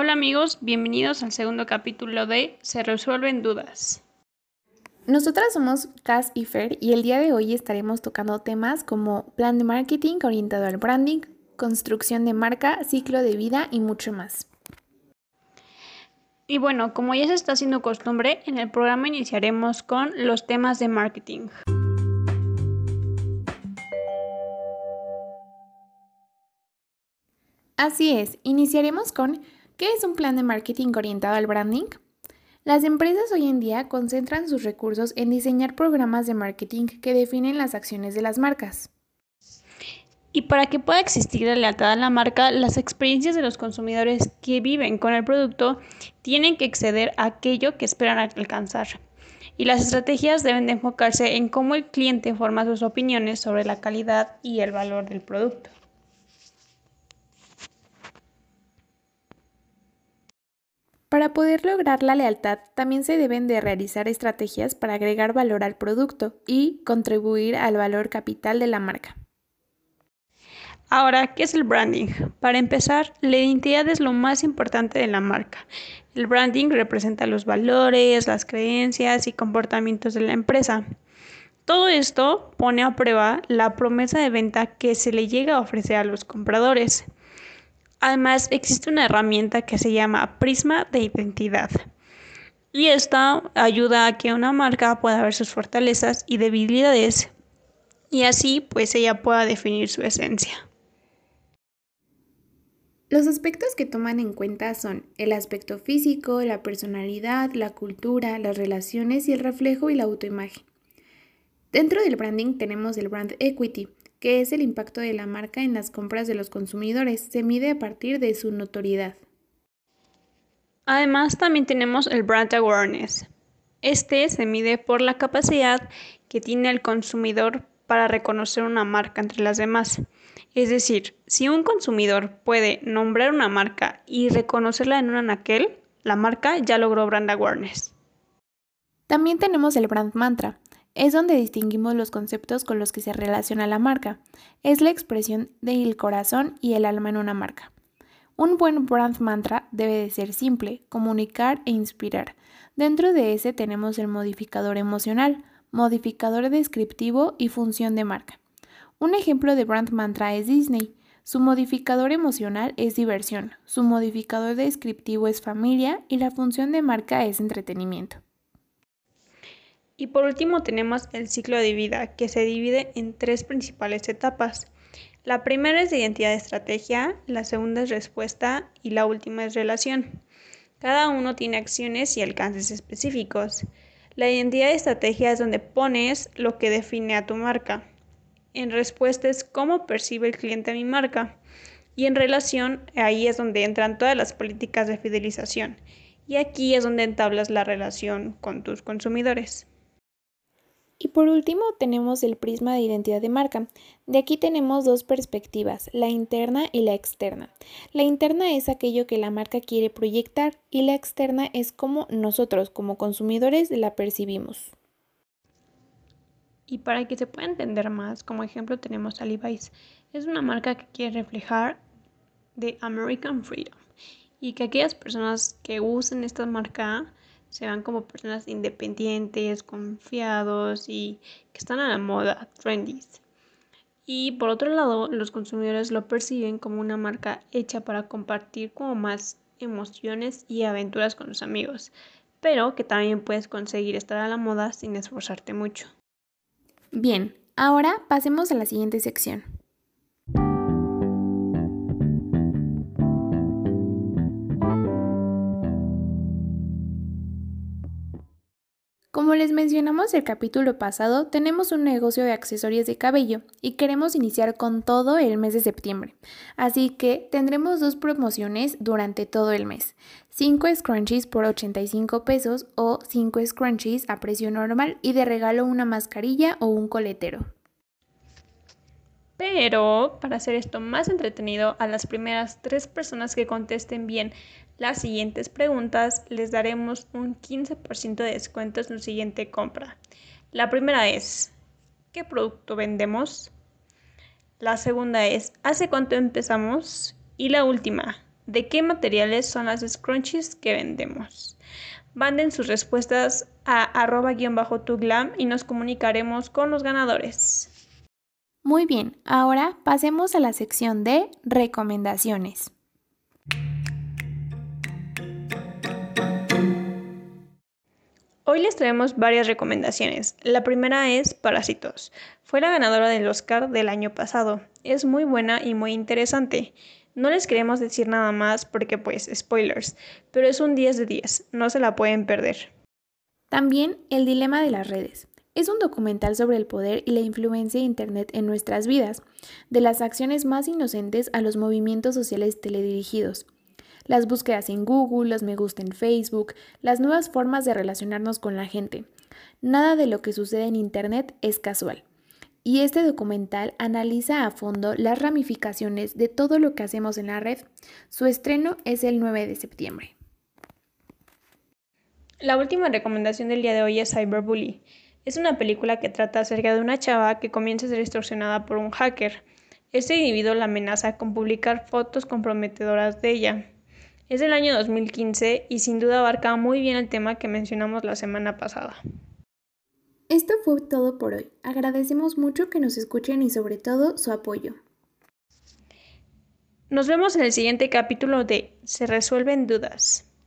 Hola amigos, bienvenidos al segundo capítulo de Se resuelven dudas. Nosotras somos Cass y Fer y el día de hoy estaremos tocando temas como plan de marketing orientado al branding, construcción de marca, ciclo de vida y mucho más. Y bueno, como ya se está haciendo costumbre, en el programa iniciaremos con los temas de marketing. Así es, iniciaremos con ¿qué es un plan de marketing orientado al branding? Las empresas hoy en día concentran sus recursos en diseñar programas de marketing que definen las acciones de las marcas. Y para que pueda existir la lealtad a la marca, las experiencias de los consumidores que viven con el producto tienen que exceder a aquello que esperan alcanzar. Y las estrategias deben de enfocarse en cómo el cliente forma sus opiniones sobre la calidad y el valor del producto. Para poder lograr la lealtad, también se deben de realizar estrategias para agregar valor al producto y contribuir al valor capital de la marca. Ahora, ¿qué es el branding? Para empezar, la identidad es lo más importante de la marca. El branding representa los valores, las creencias y comportamientos de la empresa. Todo esto pone a prueba la promesa de venta que se le llega a ofrecer a los compradores. Además, existe una herramienta que se llama prisma de identidad. Y esta ayuda a que una marca pueda ver sus fortalezas y debilidades y así pues ella pueda definir su esencia. Los aspectos que toman en cuenta son el aspecto físico, la personalidad, la cultura, las relaciones y el reflejo y la autoimagen. Dentro del branding tenemos el brand equity, que es el impacto de la marca en las compras de los consumidores. Se mide a partir de su notoriedad. Además, también tenemos el brand awareness. Este se mide por la capacidad que tiene el consumidor para reconocer una marca entre las demás. Es decir, si un consumidor puede nombrar una marca y reconocerla en un anaquel, la marca ya logró brand awareness. También tenemos el brand mantra, es donde distinguimos los conceptos con los que se relaciona la marca. Es la expresión del corazón y el alma en una marca. Un buen brand mantra debe de ser simple, comunicar e inspirar. Dentro de ese tenemos el modificador emocional, modificador descriptivo y función de marca. Un ejemplo de brand mantra es Disney. Su modificador emocional es diversión, su modificador descriptivo es familia y la función de marca es entretenimiento. Y por último tenemos el ciclo de vida, que se divide en tres principales etapas. La primera es de identidad de estrategia, la segunda es respuesta y la última es relación. Cada uno tiene acciones y alcances específicos. La identidad de estrategia es donde pones lo que define a tu marca. En respuesta es cómo percibe el cliente a mi marca. Y en relación, ahí es donde entran todas las políticas de fidelización. Y aquí es donde entablas la relación con tus consumidores. Y por último tenemos el prisma de identidad de marca. De aquí tenemos dos perspectivas, la interna y la externa. La interna es aquello que la marca quiere proyectar y la externa es como nosotros como consumidores la percibimos. Y para que se pueda entender más, como ejemplo tenemos a. Es una marca que quiere reflejar de American Freedom y que aquellas personas que usen esta marca se van como personas independientes, confiados y que están a la moda, trendy. Y por otro lado, los consumidores lo perciben como una marca hecha para compartir como más emociones y aventuras con los amigos, pero que también puedes conseguir estar a la moda sin esforzarte mucho. Bien, ahora pasemos a la siguiente sección. Como les mencionamos el capítulo pasado, tenemos un negocio de accesorios de cabello y queremos iniciar con todo el mes de septiembre. Así que tendremos dos promociones durante todo el mes. 5 scrunchies por 85 pesos o 5 scrunchies a precio normal y de regalo una mascarilla o un coletero. Pero para hacer esto más entretenido, a las primeras tres personas que contesten bien las siguientes preguntas les daremos un 15% de descuento en su siguiente compra. La primera es, ¿qué producto vendemos? La segunda es, ¿hace cuánto empezamos? Y la última, de qué materiales son las scrunchies que vendemos. Manden sus respuestas a arroba-tuglam y nos comunicaremos con los ganadores. Muy bien, ahora pasemos a la sección de recomendaciones. Hoy les traemos varias recomendaciones. La primera es Parásitos. Fue la ganadora del Oscar del año pasado. Es muy buena y muy interesante. No les queremos decir nada más porque pues spoilers, pero es un 10 de 10, no se la pueden perder. También El Dilema de las Redes. Es un documental sobre el poder y la influencia de Internet en nuestras vidas, de las acciones más inocentes a los movimientos sociales teledirigidos. Las búsquedas en Google, los me gusta en Facebook, las nuevas formas de relacionarnos con la gente. Nada de lo que sucede en Internet es casual. Y este documental analiza a fondo las ramificaciones de todo lo que hacemos en la red. Su estreno es el 9 de septiembre. La última recomendación del día de hoy es Cyberbully. Es una película que trata acerca de una chava que comienza a ser extorsionada por un hacker. Este individuo la amenaza con publicar fotos comprometedoras de ella. Es del año 2015 y sin duda abarca muy bien el tema que mencionamos la semana pasada. Esto fue todo por hoy. Agradecemos mucho que nos escuchen y sobre todo su apoyo. Nos vemos en el siguiente capítulo de Se resuelven dudas.